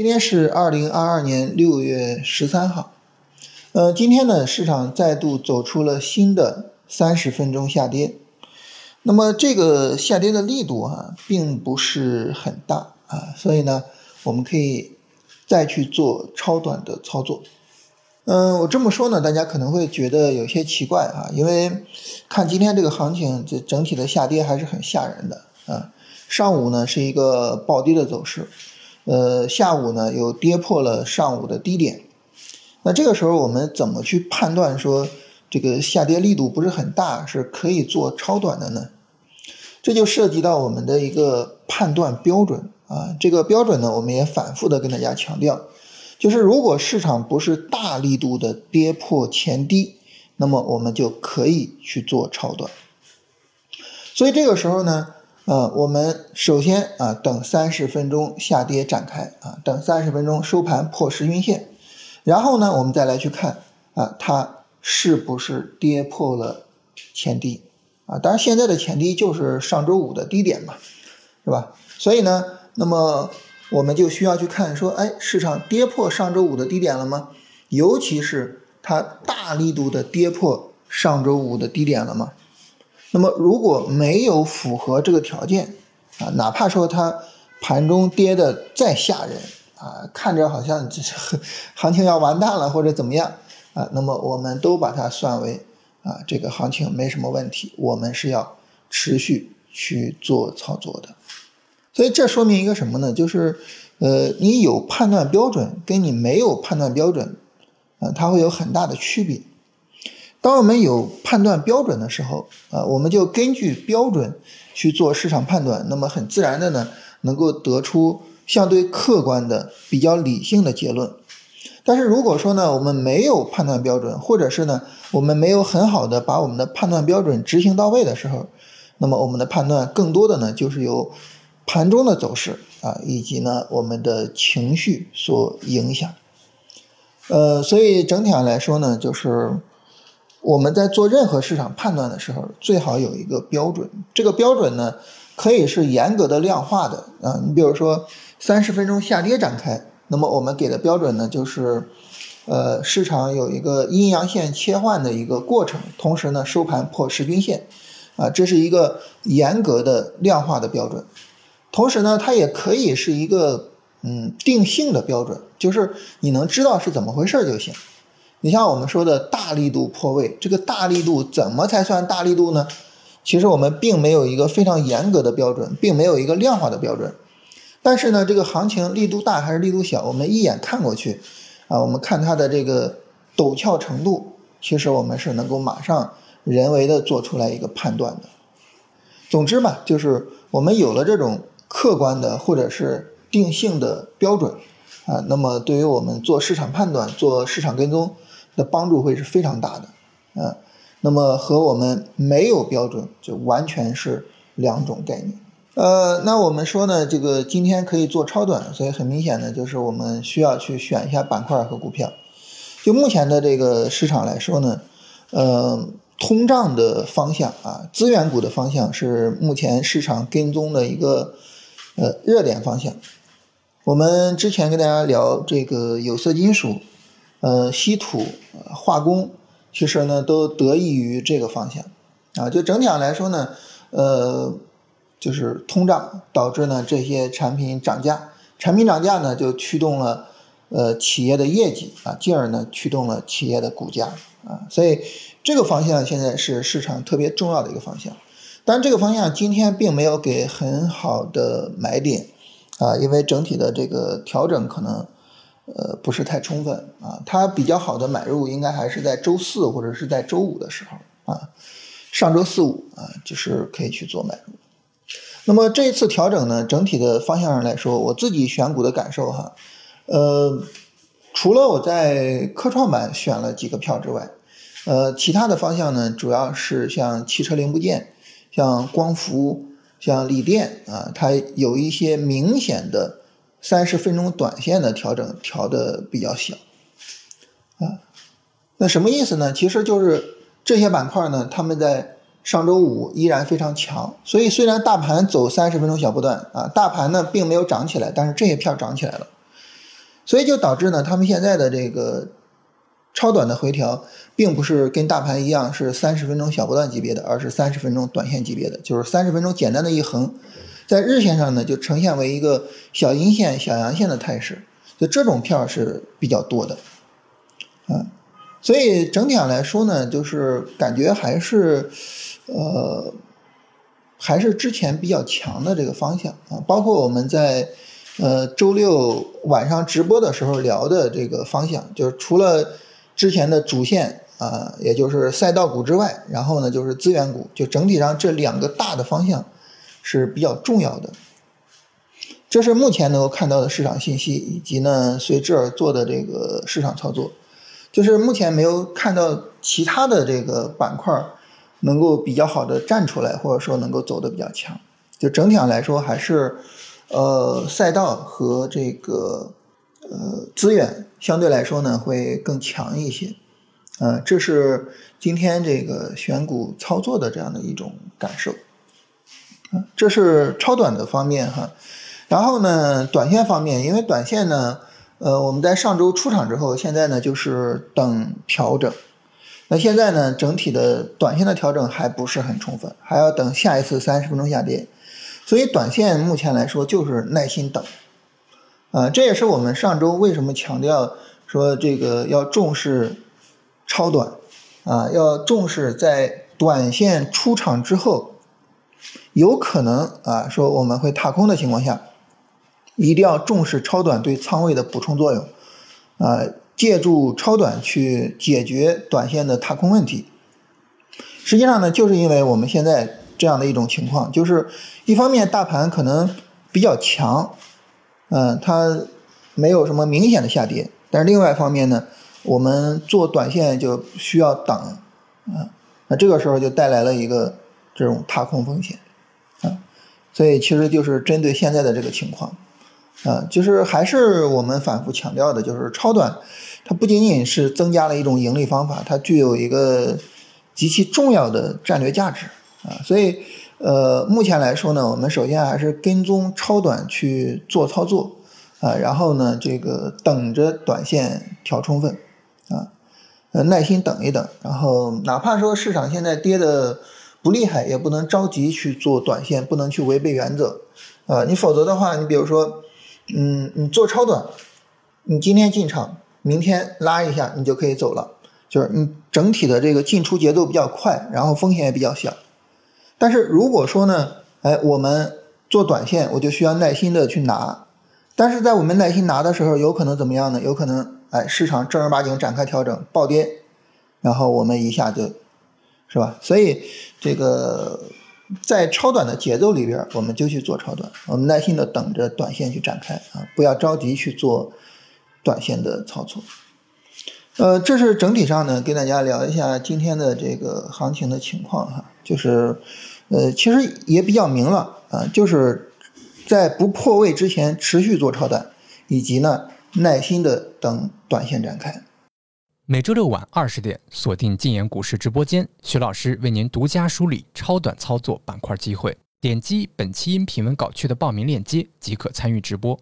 今天是二零二二年六月十三号，呃，今天呢，市场再度走出了新的三十分钟下跌，那么这个下跌的力度啊，并不是很大啊，所以呢，我们可以再去做超短的操作。嗯，我这么说呢，大家可能会觉得有些奇怪啊，因为看今天这个行情，这整体的下跌还是很吓人的啊。上午呢是一个暴跌的走势。呃，下午呢又跌破了上午的低点，那这个时候我们怎么去判断说这个下跌力度不是很大，是可以做超短的呢？这就涉及到我们的一个判断标准啊。这个标准呢，我们也反复的跟大家强调，就是如果市场不是大力度的跌破前低，那么我们就可以去做超短。所以这个时候呢。呃，我们首先啊，等三十分钟下跌展开啊，等三十分钟收盘破十均线，然后呢，我们再来去看啊，它是不是跌破了前低啊？当然，现在的前低就是上周五的低点嘛，是吧？所以呢，那么我们就需要去看说，哎，市场跌破上周五的低点了吗？尤其是它大力度的跌破上周五的低点了吗？那么如果没有符合这个条件啊，哪怕说它盘中跌的再吓人啊，看着好像这 行情要完蛋了或者怎么样啊，那么我们都把它算为啊这个行情没什么问题，我们是要持续去做操作的。所以这说明一个什么呢？就是呃你有判断标准跟你没有判断标准啊，它会有很大的区别。当我们有判断标准的时候，啊，我们就根据标准去做市场判断，那么很自然的呢，能够得出相对客观的、比较理性的结论。但是如果说呢，我们没有判断标准，或者是呢，我们没有很好的把我们的判断标准执行到位的时候，那么我们的判断更多的呢，就是由盘中的走势啊，以及呢我们的情绪所影响。呃，所以整体上来说呢，就是。我们在做任何市场判断的时候，最好有一个标准。这个标准呢，可以是严格的量化的啊。你比如说，三十分钟下跌展开，那么我们给的标准呢，就是，呃，市场有一个阴阳线切换的一个过程，同时呢，收盘破十均线，啊，这是一个严格的量化的标准。同时呢，它也可以是一个嗯定性的标准，就是你能知道是怎么回事就行。你像我们说的大力度破位，这个大力度怎么才算大力度呢？其实我们并没有一个非常严格的标准，并没有一个量化的标准。但是呢，这个行情力度大还是力度小，我们一眼看过去，啊，我们看它的这个陡峭程度，其实我们是能够马上人为的做出来一个判断的。总之嘛，就是我们有了这种客观的或者是定性的标准，啊，那么对于我们做市场判断、做市场跟踪。的帮助会是非常大的，嗯，那么和我们没有标准就完全是两种概念，呃，那我们说呢，这个今天可以做超短，所以很明显的就是我们需要去选一下板块和股票。就目前的这个市场来说呢，呃，通胀的方向啊，资源股的方向是目前市场跟踪的一个呃热点方向。我们之前跟大家聊这个有色金属。呃，稀土、化工，其实呢都得益于这个方向，啊，就整体上来说呢，呃，就是通胀导致呢这些产品涨价，产品涨价呢就驱动了呃企业的业绩啊，进而呢驱动了企业的股价。啊，所以这个方向现在是市场特别重要的一个方向，但这个方向今天并没有给很好的买点啊，因为整体的这个调整可能。呃，不是太充分啊，它比较好的买入应该还是在周四或者是在周五的时候啊，上周四五啊，就是可以去做买入。那么这一次调整呢，整体的方向上来说，我自己选股的感受哈，呃，除了我在科创板选了几个票之外，呃，其他的方向呢，主要是像汽车零部件、像光伏、像锂电啊，它有一些明显的。三十分钟短线的调整调的比较小，啊，那什么意思呢？其实就是这些板块呢，他们在上周五依然非常强，所以虽然大盘走三十分钟小波段啊，大盘呢并没有涨起来，但是这些票涨起来了。所以就导致呢，他们现在的这个超短的回调，并不是跟大盘一样是三十分钟小波段级别的，而是三十分钟短线级别的，就是三十分钟简单的一横，在日线上呢就呈现为一个小阴线、小阳线的态势，就这种票是比较多的，啊。所以整体上来说呢，就是感觉还是，呃，还是之前比较强的这个方向啊。包括我们在呃周六晚上直播的时候聊的这个方向，就是除了之前的主线啊，也就是赛道股之外，然后呢就是资源股，就整体上这两个大的方向是比较重要的。这是目前能够看到的市场信息，以及呢随之而做的这个市场操作。就是目前没有看到其他的这个板块能够比较好的站出来，或者说能够走的比较强。就整体上来说，还是呃赛道和这个呃资源相对来说呢会更强一些。呃，这是今天这个选股操作的这样的一种感受。这是超短的方面哈。然后呢，短线方面，因为短线呢。呃，我们在上周出场之后，现在呢就是等调整。那现在呢，整体的短线的调整还不是很充分，还要等下一次三十分钟下跌。所以短线目前来说就是耐心等。啊，这也是我们上周为什么强调说这个要重视超短，啊，要重视在短线出场之后，有可能啊说我们会踏空的情况下。一定要重视超短对仓位的补充作用，啊，借助超短去解决短线的踏空问题。实际上呢，就是因为我们现在这样的一种情况，就是一方面大盘可能比较强，嗯，它没有什么明显的下跌，但是另外一方面呢，我们做短线就需要等，啊，那这个时候就带来了一个这种踏空风险，啊，所以其实就是针对现在的这个情况。啊，就是还是我们反复强调的，就是超短，它不仅仅是增加了一种盈利方法，它具有一个极其重要的战略价值啊。所以，呃，目前来说呢，我们首先还是跟踪超短去做操作啊，然后呢，这个等着短线调充分啊，呃，耐心等一等，然后哪怕说市场现在跌的不厉害，也不能着急去做短线，不能去违背原则啊，你否则的话，你比如说。嗯，你做超短，你今天进场，明天拉一下，你就可以走了。就是你整体的这个进出节奏比较快，然后风险也比较小。但是如果说呢，哎，我们做短线，我就需要耐心的去拿。但是在我们耐心拿的时候，有可能怎么样呢？有可能哎，市场正儿八经展开调整，暴跌，然后我们一下就，是吧？所以这个。在超短的节奏里边，我们就去做超短，我们耐心的等着短线去展开啊，不要着急去做短线的操作。呃，这是整体上呢，跟大家聊一下今天的这个行情的情况哈，就是呃，其实也比较明了啊，就是在不破位之前持续做超短，以及呢耐心的等短线展开。每周六晚二十点，锁定禁言股市直播间，徐老师为您独家梳理超短操作板块机会。点击本期音频文稿区的报名链接即可参与直播。